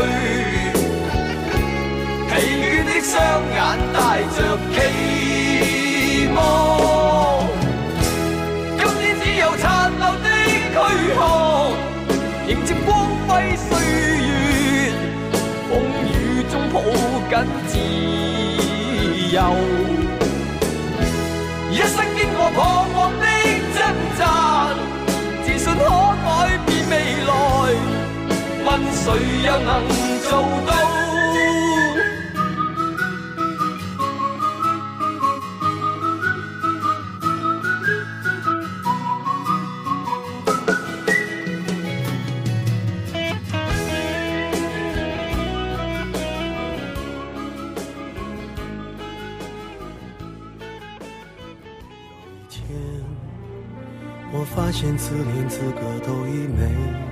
去。疲倦的双眼带着期望，今天只有残留的躯壳，迎接光辉岁月，风雨中抱紧自由，一生经过彷徨。問誰又能做到？发现自怜资格都已没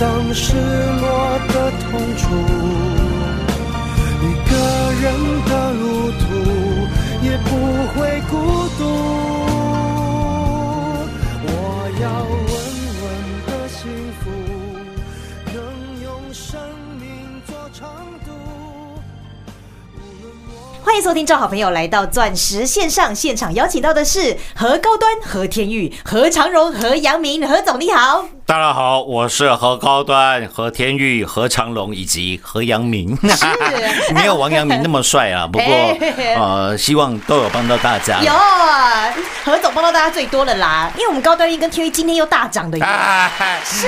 抵挡失落的痛楚。一个人的路途也不会孤独。我要稳稳的幸福，能用生命做长度。欢迎收听，众好朋友来到钻石线上现场，邀请到的是何高端、何天玉、何长荣、何阳明，何总你好。大家好，我是何高端、何天玉、何长龙以及何阳明，没有王阳明那么帅啊。不过呃，希望都有帮到大家。有何总帮到大家最多了啦，因为我们高端一跟天玉今天又大涨的耶，哎，是。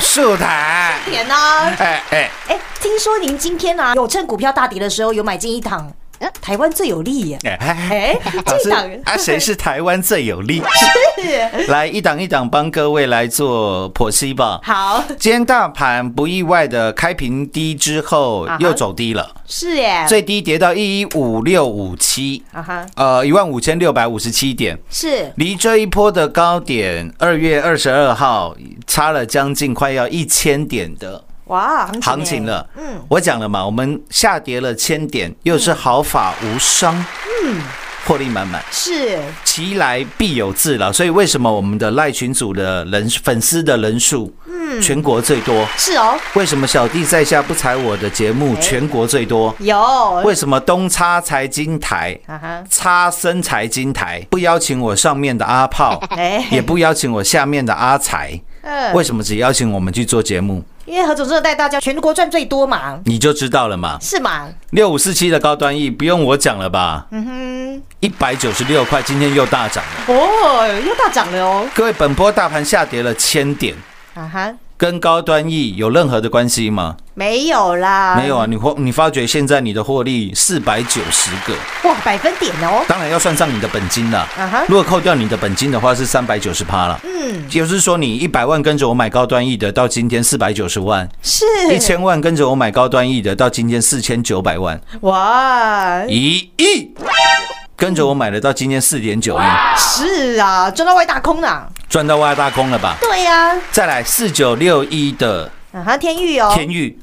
树台，甜呢。哎哎，哎，听说您今天呢、有趁股票大跌的时候有买进一档，呃台湾最有利耶。哎这档啊，谁是台湾最有利？是。来一档一档帮各位来做剖析吧。好。今天大盘不意外的开平低之后又走低了，是耶，最低跌到一五六五七，啊哈。呃，一万五千六百五十七点，是。离这一波的高点二月二十二号差了将近快要一千点的哇行情了。嗯嗯，我讲了嘛，我们下跌了千点，又是毫发无伤，嗯，获利满满。是其来必有自了，所以为什么我们的赖群组的人粉丝的人数，嗯，全国最多？是哦，为什么小弟在下不踩我的节目全国最多？有为什么东差财经台、差生财经台不邀请我上面的阿炮，哎也不邀请我下面的阿财？嗯为什么只邀请我们去做节目？因为何总真的带大家全国赚最多嘛，你就知道了嘛。是嘛？六五四七的高端 E 不用我讲了吧？嗯哼，一百九十六块，今天又大涨了。哦，又大涨了哦，各位，本波大盘下跌了千点，啊哈，跟高端 E 有任何的关系吗？没有啦，没有啊，你获你发觉现在你的获利四百九十个，哇，百分点哦，当然要算上你的本金了。啊哈。如果扣掉你的本金的话，是三百九十趴了。嗯，就是说你一百万跟着我买高端 E 的，到今天四百九十万；是。一千万跟着我买高端 E 的，到今天四千九百万；哇，一亿跟着我买的，到今天四点九亿，是啊，赚到外大空啊，赚到外大空了吧？对呀、再来四九六一的啊哈，天域哦，天域。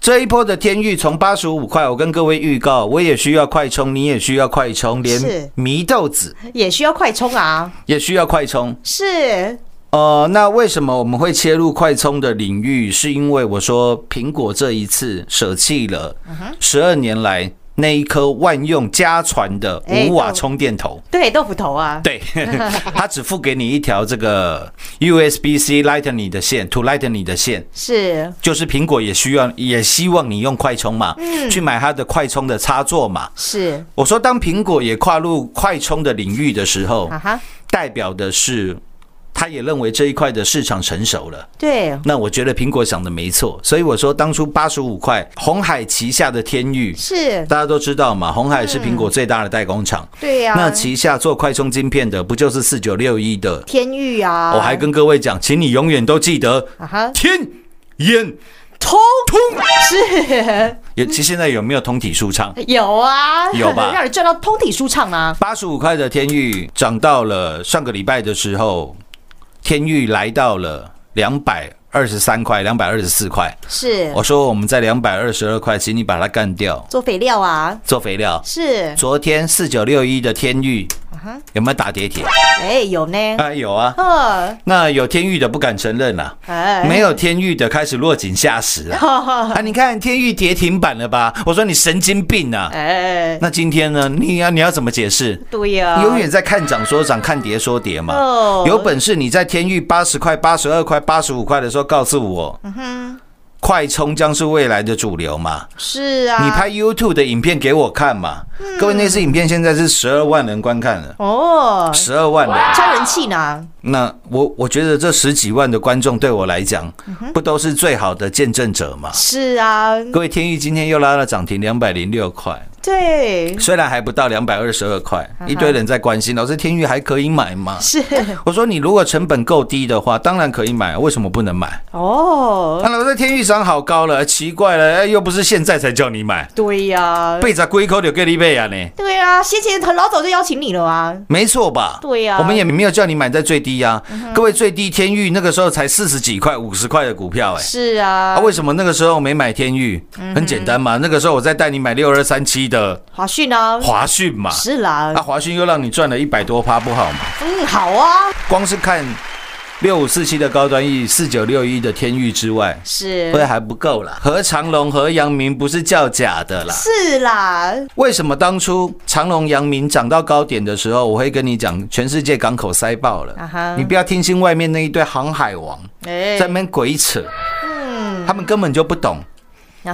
这一波的天域从八十五块，我跟各位预告，我也需要快充，你也需要快充，连是。祢豆子。也需要快充啊，也需要快充。是。呃，那为什么我们会切入快充的领域？是因为我说苹果这一次舍弃了十二年来那一颗万用家传的哎五瓦充电头。对豆腐头啊，对，它只付给你一条这个 USB-C Lightning 的线，to Lightning 的线，是。就是苹果也需要，也希望你用快充嘛，嗯。去买它的快充的插座嘛。是。我说，当苹果也跨入快充的领域的时候啊，哈，代表的是，他也认为这一块的市场成熟了。对，那我觉得苹果想的没错，所以我说当初八十五块，红海旗下的天域，是，大家都知道嘛，红海是苹果最大的代工厂。对呀、那旗下做快充晶片的，不就是四九六一的？天域啊，我还跟各位讲，请你永远都记得啊哈天眼通通。是有，其实现在有没有通体舒畅？有啊，有吧 让人赚到通体舒畅啊，八十五块的天域涨到了上个礼拜的时候，天域来到了两百二十三块、两百二十四块。是我说我们在两百二十二块，请你把它干掉，做肥料啊，做肥料。是，昨天四九六一的天域有没有打跌停？哎，有呢，啊，有啊。呵，那有天域的不敢承认啊、哎，没有天域的开始落井下石啊！啊，你看天域跌停板了吧？我说你神经病啊！哎，那今天呢？你要你要怎么解释？对呀、你永远在看涨说涨，看跌说跌嘛。哦有本事你在天域八十块、八十二块、八十五块的时候告诉我，快充将是未来的主流嘛？是啊，你拍 YouTube 的影片给我看嘛？各位，那支影片现在是十二万人观看了，哦，十二万人。超人气呢，那我我觉得这十几万的观众对我来讲，不都是最好的见证者吗？是啊，各位，天域今天又拉了涨停两百零六块，对，虽然还不到两百二十二块，一堆人在关心，老师天域还可以买吗？是 我说你如果成本够低的话，当然可以买，为什么不能买？哦，啊，老师天域涨好高了，奇怪了，哎又不是现在才叫你买，对呀、背着龟口就给你背啊呢？对啊，先前很老早就邀请你了啊，没错吧？对呀我们也没有叫你买在最低呀、各位，最低天域那个时候才四十几块、五十块的股票、哎。是啊，啊，为什么那个时候没买天域？很简单嘛，那个时候我在带你买六二三七的华讯啊，华讯嘛，是啦。那，，华讯又让你赚了一百多趴，不好吗？嗯，好啊，光是看六五四七的高端 E，四九六一的天域之外，是。会还不够啦。何长隆、和阳明不是叫假的啦。是啦，为什么当初长隆、阳明涨到高点的时候，我会跟你讲，全世界港口塞爆了。你不要听信外面那一堆航海王哎。在那边鬼扯，嗯，他们根本就不懂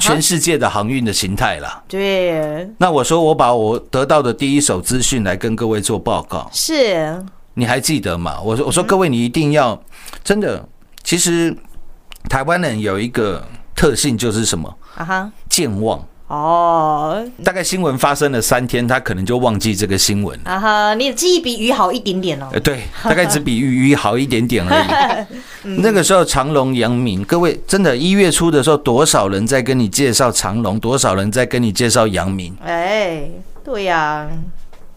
全世界的航运的形态啦。对，那我说，我把我得到的第一手资讯来跟各位做报告，是你还记得吗？我说，我说各位，你一定要真的，其实台湾人有一个特性就是什么？啊哈，健忘。哦，大概新闻发生了三天，他可能就忘记这个新闻了。啊哈，你的记忆比鱼好一点点哦呃，。对，大概只比鱼鱼好一点点而已。那个时候长隆、阳明，各位真的，一月初的时候，多少人在跟你介绍长隆，多少人在跟你介绍阳明？哎，对呀，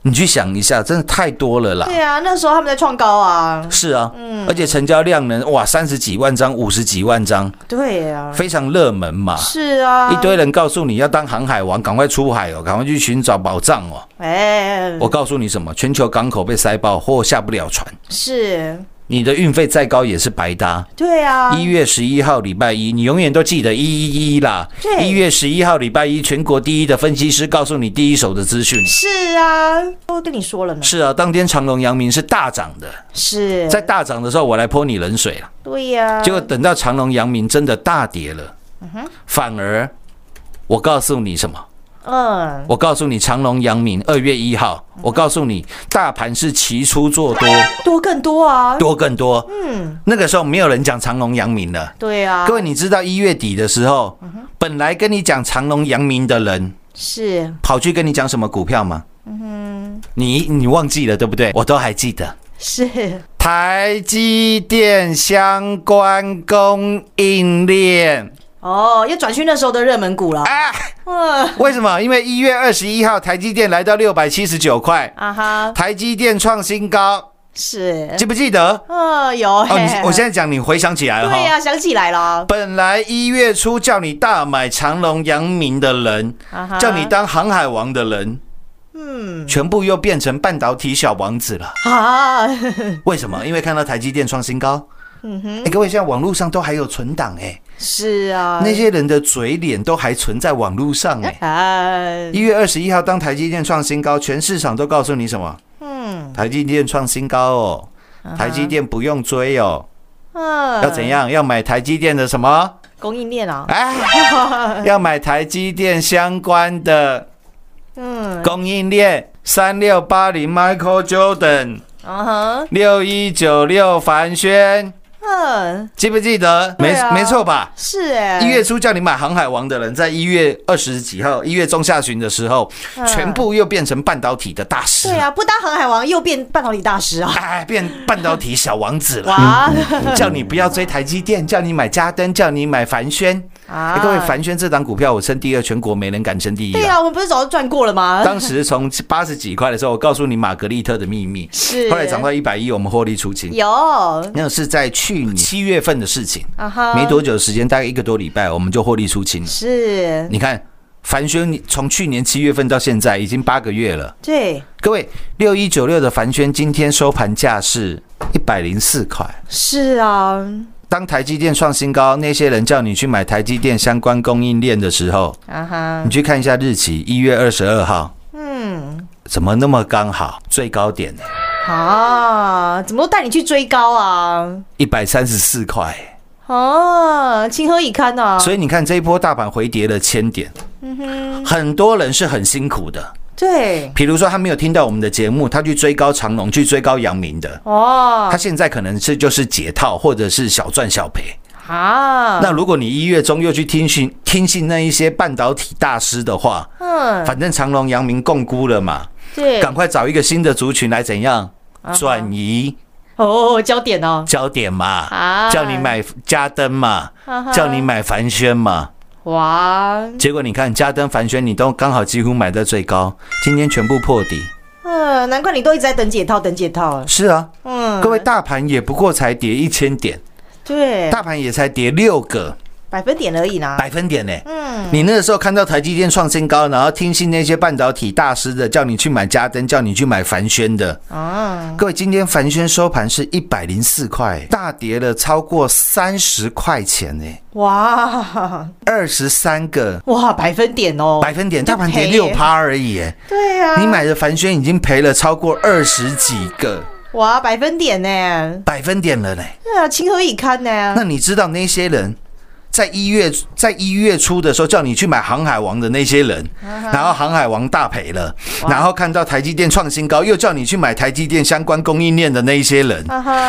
你去想一下，真的太多了啦。对啊，那时候他们在创高啊。是啊，嗯而且成交量呢，哇，三十几万张、五十几万张，对啊，非常热门嘛。是啊，一堆人告诉你要当航海王，赶快出海哦，赶快去寻找宝藏哦。哎，我告诉你什么？全球港口被塞爆，货下不了船，是，你的运费再高也是白搭。对啊，一月十一号礼拜一，你永远都记得一一一啦。对一月十一号礼拜一，全国第一的分析师告诉你第一手的资讯。是啊，都跟你说了呢。是啊，当天长隆、阳明是大涨的，是，在大涨的时候我来泼你冷水了，对呀，结果等到长隆、阳明真的大跌了，嗯反而我告诉你什么？嗯，我告诉你，长隆、阳明二月一号，我告诉你，大盘是齐出做多，多更多啊。多更多。嗯，那个时候没有人讲长隆、阳明了。对啊，各位，你知道一月底的时候，本来跟你讲长隆、阳明的人，是跑去跟你讲什么股票吗？嗯你你忘记了对不对？我都还记得，是，台积电相关供应链哦，又转去那时候的热门股了。啊。嗯，为什么？因为一月二十一号，台积电来到六百七十九块，啊哈，台积电创新高，是，记不记得？嗯，有，哦，你我现在讲，你回想起来了哈。对呀，想起来了，本来一月初叫你大买长隆、阳明的人，叫你当航海王的人，嗯全部又变成半导体小王子了。啊，为什么？因为看到台积电创新高。嗯哼，哎，各位，现在网络上都还有存档哎，是啊，那些人的嘴脸都还存在网络上哎。啊，一月二十一号，当台积电创新高，全市场都告诉你什么？嗯。台积电创新高哦，台积电不用追哦，嗯，要怎？样？要买台积电的什么？供应链啊，哎，要买台积电相关的嗯，供应链，三六八零 Michael Jordan，嗯哼，六一九六凡轩，嗯，记不记得？没啊没错吧？是哎，一月初叫你买航海王的人，在一月二十几号，一月中下旬的时候，嗯全部又变成半导体的大师。对啊，不当航海王又变半导体大师啊，哎，变半导体小王子了。哇，叫你不要追台积电，叫你买嘉登，叫你买凡轩。啊哎各位，凡轩这档股票我称第二，全国没人敢称第一啊。对啊，我们不是早就赚过了吗？当时从八十几块的时候，我告诉你玛格丽特的秘密，是后来涨到一百一，我们获利出清。有那是在去年。七月份的事情，没多久的时间，大概一个多礼拜，我们就获利出清了。是，你看，凡轩你从去年七月份到现在已经八个月了。对，各位，六一九六的凡轩今天收盘价是一百零四块。是啊，当台积电创新高，那些人叫你去买台积电相关供应链的时候，啊哈。你，去看一下日期，一月二十二号，嗯，怎么那么刚好？最高点呢？啊，怎么都带你去追高啊？一百三十四块。哦，情何以堪啊！所以你看这一波大盘回跌了千点，很多人是很辛苦的。对，比如说他没有听到我们的节目，他去追高长隆，去追高阳明的，哦他，现在可能是就是解套或者是小赚小赔。啊，那如果你一月中又去听信听信那一些半导体大师的话，嗯，反正长隆、阳明共估了嘛，对，赶快找一个新的族群来怎样转移。哦，焦点哦，焦点嘛，啊。叫你买嘉登嘛啊，叫你买凡轩嘛。哇，结果你看嘉登、凡轩，你都刚好几乎买在最高，今天全部破底。嗯，难怪你都一直在等解套，等解套，是啊，嗯，各位，大盘也不过才跌一千点，对，大盘也才跌六个百分点而已啦。百分点呢？嗯，你那个时候看到台积电创新高，然后听信那些半导体大师的，叫你去买嘉登，叫你去买凡轩的。啊，各位，今天凡轩收盘是一百零四块，大跌了超过三十块钱呢，哇二十三个哇，百分点哦，百分点，大盘跌六趴而已。哎，对啊，你买的凡轩已经赔了超过二十几个哇，百分点呢？百分点了呢。对啊，情何以堪呢？那你知道那些人在一月在一月初的时候叫你去买航海王的那些人，然后航海王大赔了，然后看到台积电创新高，又叫你去买台积电相关供应链的那一些人，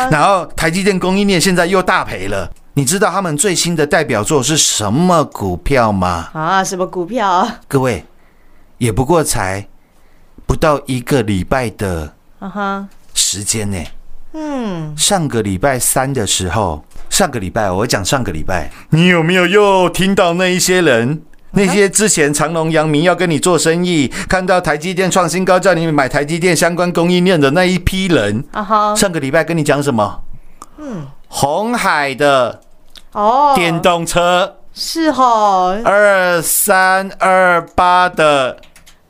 然后台积电供应链现在又大赔了。你知道他们最新的代表作是什么股票吗？啊，什么股票啊？各位，也不过才不到一个礼拜的时间呢。嗯，上个礼拜三的时候，上个礼拜我讲上个礼拜，你有没有又听到那一些人？那些之前长隆、阳明要跟你做生意，看到台积电创新高，叫你买台积电相关供应链的那一批人，啊哈，上个礼拜跟你讲什么？嗯，红海的哦，电动车，是哦，二三二八的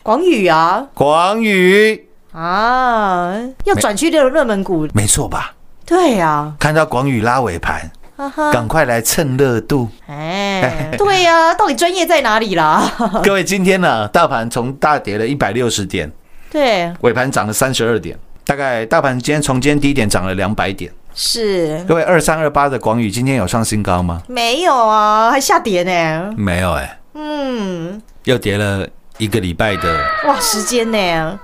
广宇啊，广宇，啊，要转去热热门股，没错吧？对呀，看到广宇拉尾盘，赶快来蹭热度。哎，对呀，到底专业在哪里啦？各位，今天呢，大盘从大跌了一百六十点，对，尾盘涨了三十二点，大概大盘今天从今天低点涨了两百点。是各位，二三二八的广宇今天有上新高吗？没有啊，还下跌呢。没有哎、嗯，又跌了一个礼拜的。哇，时间呢？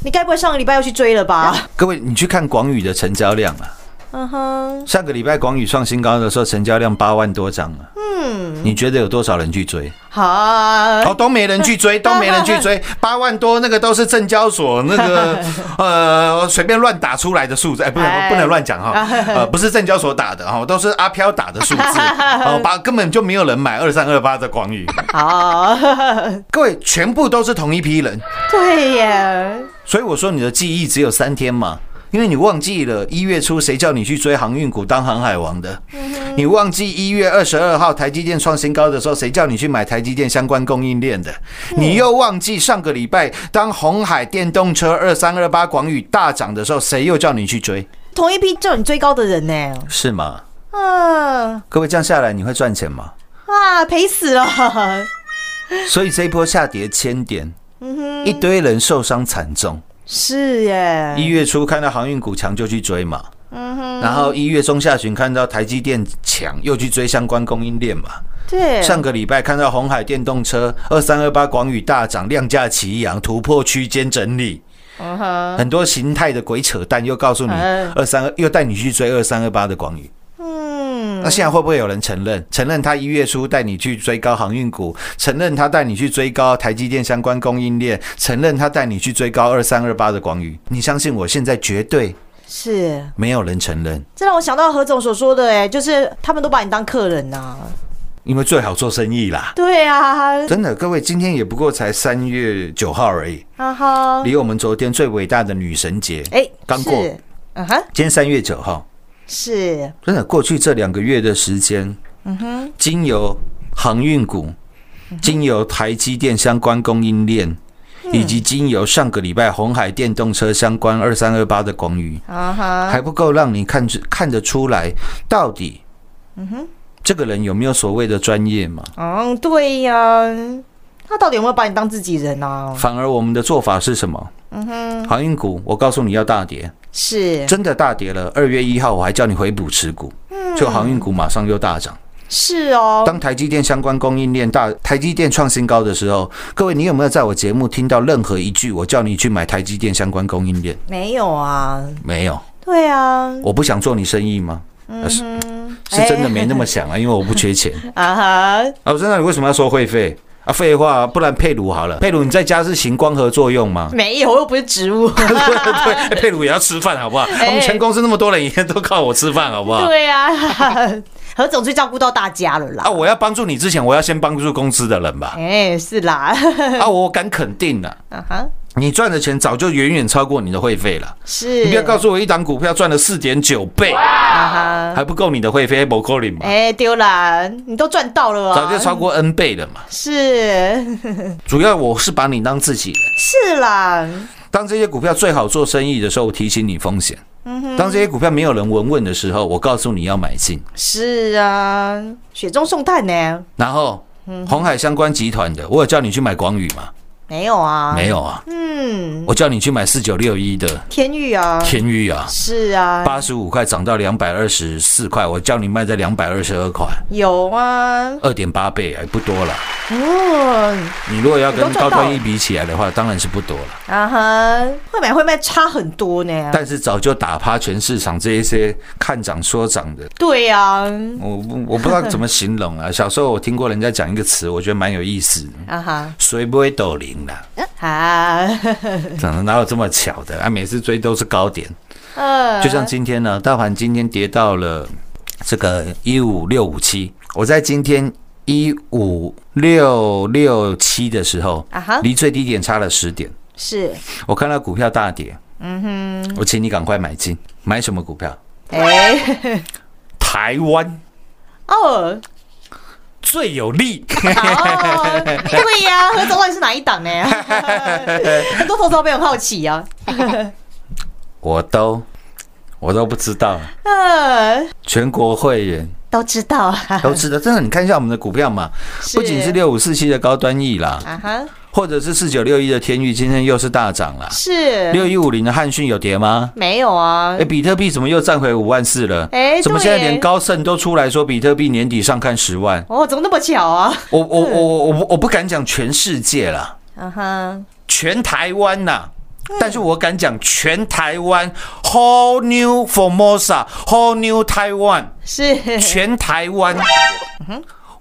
你该不会上个礼拜要去追了吧？各位，你去看广宇的成交量啊，嗯哼，上个礼拜广宇创新高的时候，成交量八万多张啊。嗯，你觉得有多少人去追？好，哦，都没人去追，都没人去追，八万多那个都是证交所那个 呃随便乱打出来的数字，哎，不能哎。不能乱讲哈，呃，不是证交所打的哈，都是阿飘打的数字，哦，把根本就没有人买二三二八的广宇，好，各位全部都是同一批人，对耶，所以我说你的记忆只有三天嘛。因为你忘记了一月初谁叫你去追航运股当航海王的？你忘记一月二十二号台积电创新高的时候，谁叫你去买台积电相关供应链的？你又忘记上个礼拜当红海电动车二三二八广宇大涨的时候，谁又叫你去追？同一批叫你追高的人呢？是吗？嗯，各位这样下来你会赚钱吗？啊，赔死了。所以这一波下跌千点，一堆人受伤惨重。是耶，一月初看到航运股强就去追嘛，然后一月中下旬看到台积电强又去追相关供应链嘛。对，上个礼拜看到红海电动车二三二八广宇大涨，量价齐扬，突破区间整理。很多形态的鬼扯淡，又告诉你嗯二三二，又带你去追二三二八的广宇。嗯，那现在会不会有人承认？承认他一月初带你去追高航运股，承认他带你去追高台积电相关供应链，承认他带你去追高二三二八的广宇。你相信我，现在绝对是，没有人承认，这让我想到何总所说的，哎，就是他们都把你当客人呐。因为最好做生意啦。对啊，真的，各位，今天也不过才三月九号而已，哈哈，离我们昨天最伟大的女神节哎，刚过。是，嗯哼，今天三月九号，是，真的过去这两个月的时间，嗯哼，经由航运股，经由台积电相关供应链，以及经由上个礼拜红海电动车相关二三二八的广宇，还不够让你看出看得出来，到底，嗯哼，这个人有没有所谓的专业嘛？嗯，对呀，他到底有没有把你当自己人啊？反而我们的做法是什么？嗯哼，航运股，我告诉你要大跌，是，真的大跌了。二月一号我还叫你回补持股，就航运股马上又大涨。是哦，当台积电相关供应链大，台积电创新高的时候，各位，你有没有在我节目听到任何一句我叫你去买台积电相关供应链？没有啊，没有，对啊，我不想做你生意吗？嗯是是真的没那么想啊，因为我不缺钱 啊哈，啊。我真的，你为什么要收会费啊？废话，不然佩鲁好了，佩鲁你在家是行光合作用吗？没有，我又不是植物。对佩鲁也要吃饭好不好？我们全公司那么多人，一天都靠我吃饭好不好？对啊，何总最照顾到大家了啦啊，。我要帮助你之前，我要先帮助公司的人吧。哎，是啦，啊，我敢肯定的，啊哈，你赚的钱早就远远超过你的会费了。是，你不要告诉我一档股票赚了四点九倍，还不够你的会费，不够你嘛？哎，丢啦，你都赚到了啊，早就超过 N 倍了嘛。是主要我是把你当自己人。是啦，当这些股票最好做生意的时候，我提醒你风险；当这些股票没有人闻问的时候，我告诉你要买进。是啊，雪中送炭呢？然后红海相关集团的，我有叫你去买广宇吗？没有啊，没有啊，嗯，我叫你去买四九六一的。天域啊，天域啊，是啊，八十五块涨到两百二十四块，我叫你卖在两百二十二块，有啊，二点八倍还不多了。哦，你如果要跟高端一比起来的话，当然是不多了。啊哈，会买会卖差很多呢。但是早就打趴全市场这一些看涨说涨的，对呀，我不我不知道怎么形容啊。小时候我听过人家讲一个词，我觉得蛮有意思的，啊哈，谁不会抖零啦？啊，怎么哪有这么巧的？啊？每次追都是高点，呃。就像今天呢，大盘今天跌到了这个一五六五七，我在今天一五六六七的时候啊哈，离最低点差了十点，是，我看到股票大跌，嗯哼，我请你赶快买进，买什么股票？哎，台湾。哦，最有利，哦，对呀，何总到底是哪一档呢？很多投资朋友很好奇啊。我都我都不知道，呃，全国会员都知道啊，都知道。真的，你看一下我们的股票嘛，不仅是六五四七的高端 E 啦，啊哈，或者是四九六一的天域，今天又是大涨了。是六一五零的汉讯有跌吗？没有啊哎，？比特币怎么又站回五万四了？哎怎么现在连高盛都出来说比特币年底上看十万？哦，怎么那么巧啊？我我我我我不我不敢讲全世界了，啊哈，全台湾呐、但是我敢讲全台湾，whole new Formosa，whole new Taiwan，是全台湾，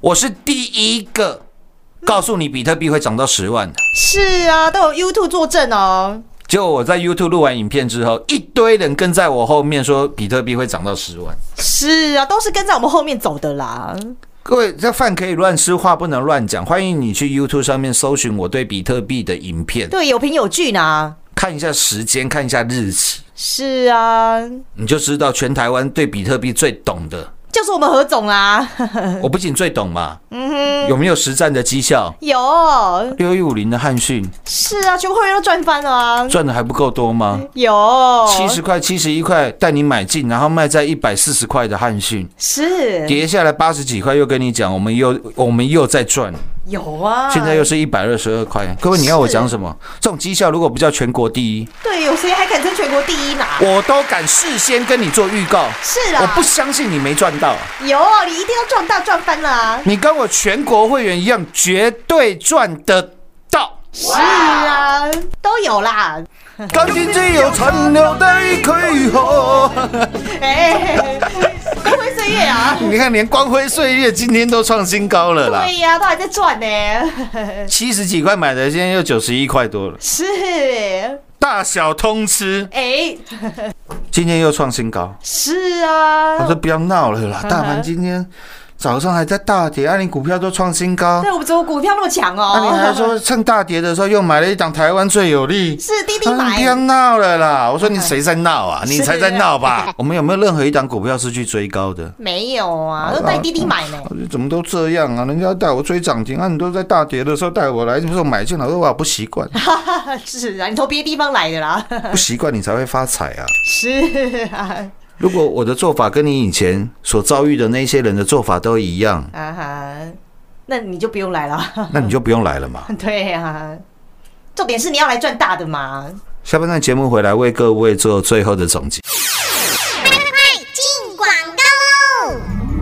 我是第一个告诉你比特币会涨到十万的。是啊，都有 YouTube 作证哦。结果我在 YouTube 录完影片之后，一堆人跟在我后面说比特币会涨到十万。是啊，都是跟在我们后面走的啦。各位，这饭可以乱吃，话不能乱讲。欢迎你去 YouTube 上面搜寻我对比特币的影片，对，有凭有据呢。看一下时间，看一下日期，是啊，你就知道全台湾对比特币最懂的。就是我们何总啊，我不仅最懂嘛，嗯哼。有没有实战的绩效？有。六一五零的汉讯是啊，全部会员都赚翻了啊，赚的还不够多吗？有。七十块、七十一块带你买进，然后卖在一百四十块的汉讯，是。跌下来八十几块，又跟你讲，我们又我们又在赚，有啊，现在又是一百二十二块。各位，你要我讲什么？这种绩效如果不叫全国第一，对，有谁还敢称全国第一呢？我都敢事先跟你做预告。是啊，我不相信你没赚到，有，你一定要赚到赚翻了啊！你跟我全国会员一样，绝对赚得到。是啊，都有啦。今天只有殘留的軀殼。哎，光辉岁月啊！你看，连光辉岁月今天都创新高了啦，对呀、都还在赚呢。七十几块买的，现在又九十一块多了，是，大小通吃，哎，今天又创新高。是啊我，说不要闹了啦，大盘今天早上还在大跌，啊，你股票都创新高，对我们怎么股票那么强哦？那你还说趁大跌的时候又买了一档台湾最有利。是滴滴啊你不要买，闹了啦！我说你谁在闹啊？你才在闹吧？我们有没有任何一档股票是去追高的？没有啊，都带滴滴买呢。我说怎么都这样啊？人家带我追涨停，啊，你都在大跌的时候带我来，这时候买进来，我说哇不习惯，是啊，你从别的地方来的啦。不习惯你才会发财啊！是啊，如果我的做法跟你以前所遭遇的那些人的做法都一样，啊哈，那你就不用来了。那你就不用来了嘛。对呀、重点是你要来赚大的嘛。下半段节目回来为各位做最后的总结。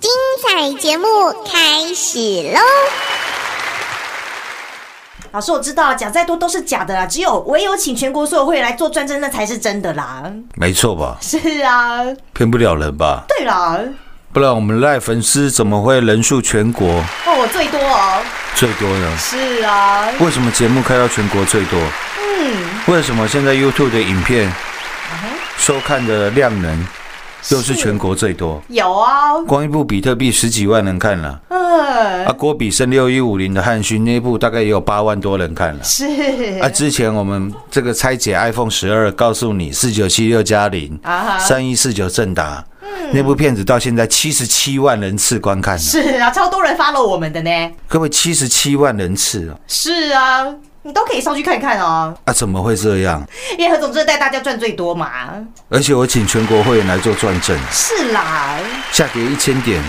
精彩节目开始喽！老师，我知道讲再多都是假的啦，只有唯有请全国所有会员来做专政，那才是真的啦。没错吧？是啊，骗不了人吧？对啦，不然我们赖粉丝怎么会人数全国哦，我最多哦，最多呢？是啊，为什么节目开到全国最多？嗯，为什么现在 YouTube 的影片收看的量能又是全国最多？有啊，光一部比特币十几万人看了，嗯，啊，郭比升六一五零的汉讯那一部大概也有八万多人看了。是。啊，之前我们这个拆解 iPhone 十二，告诉你四九七六加零啊，三一四九正达，那部片子到现在七十七万人次观看。是啊，超多人 follow 我们的呢。各位，七十七万人次哦，是啊，你都可以上去看看哦，啊，怎么会这样？因为何总真的带大家赚最多嘛。而且我请全国会员来做转正，是啦，下跌一千点，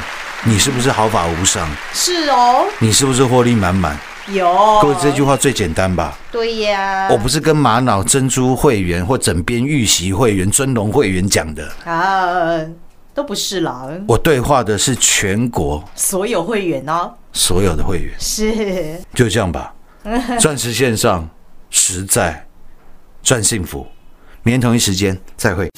你是不是毫发无伤？是哦，你是不是获利满满？有。各位，这句话最简单吧？对呀，我不是跟玛瑙珍珠会员或枕边玉玺会员、尊龙会员讲的，啊，都不是啦，我对话的是全国所有会员哦，所有的会员，是就这样吧。钻石线上实在赚幸福，明天同一时间再会。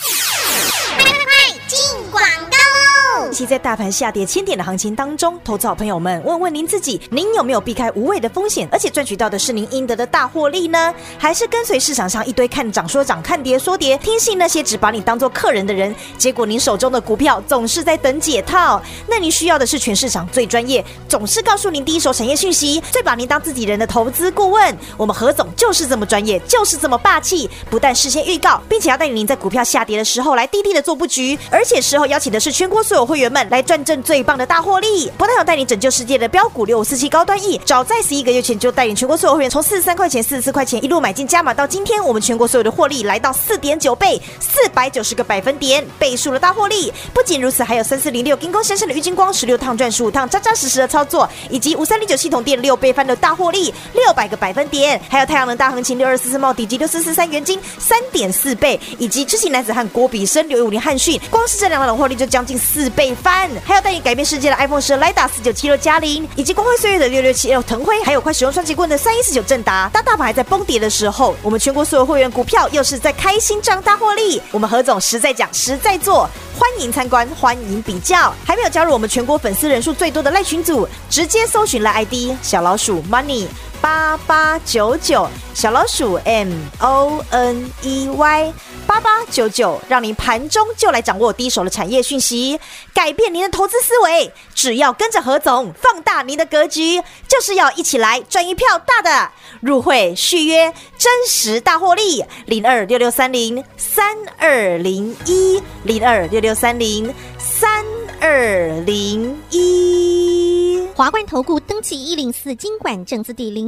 其在大盘下跌千点的行情当中，投资好朋友们，问问您自己，您有没有避开无谓的风险，而且赚取到的是您应得的大获利呢？还是跟随市场上一堆看涨说涨、看跌说跌，听信那些只把你当做客人的人，结果您手中的股票总是在等解套？那您需要的是全市场最专业，总是告诉您第一手产业讯息，最把您当自己人的投资顾问。我们何总就是这么专业，就是这么霸气，不但事先预告，并且要带领您在股票下跌的时候来低低的做布局，而且事后邀请的是全国所有会员员们来赚挣最棒的大获利。不但有带你拯救世界的标股六五四七高端 E，早在十一个月前就带领全国所有会员从四十三块钱、四十四块钱一路买进加码到今天，我们全国所有的获利来到四点九倍，四百九十个百分点，倍数的大获利。不仅如此，还有三四零六金光闪闪的郁金光十六趟赚十五趟，扎扎实实的操作，以及五三零九系统店六倍翻的大获利，六百个百分点，还有太阳能大行情六二四四茂底及六四四三元金三点四倍，以及知性男子汉郭比生六一五零汉讯，光是这两档的获利就将近四倍翻，还有带你改变世界的 iPhone 十雷达四九七六加零，以及光辉岁月的六六七六腾辉，还有快使用双节棍的三一四九正达。当大盘还在崩跌的时候，我们全国所有会员股票又是在开心涨大获利。我们何总实在讲，实在做，欢迎参观，欢迎比较。还没有加入我们全国粉丝人数最多的赖群组，直接搜寻赖 ID 小老鼠 money。八八九九小老鼠 M O N E Y 八八九九，让您盘中就来掌握第一手的产业讯息，改变您的投资思维。只要跟着何总，放大您的格局，就是要一起来赚一票大的。入会续约真实大获利，零二六六三零三二零一零二六六三零三二零一。华冠投顾登记一零四经管证字第零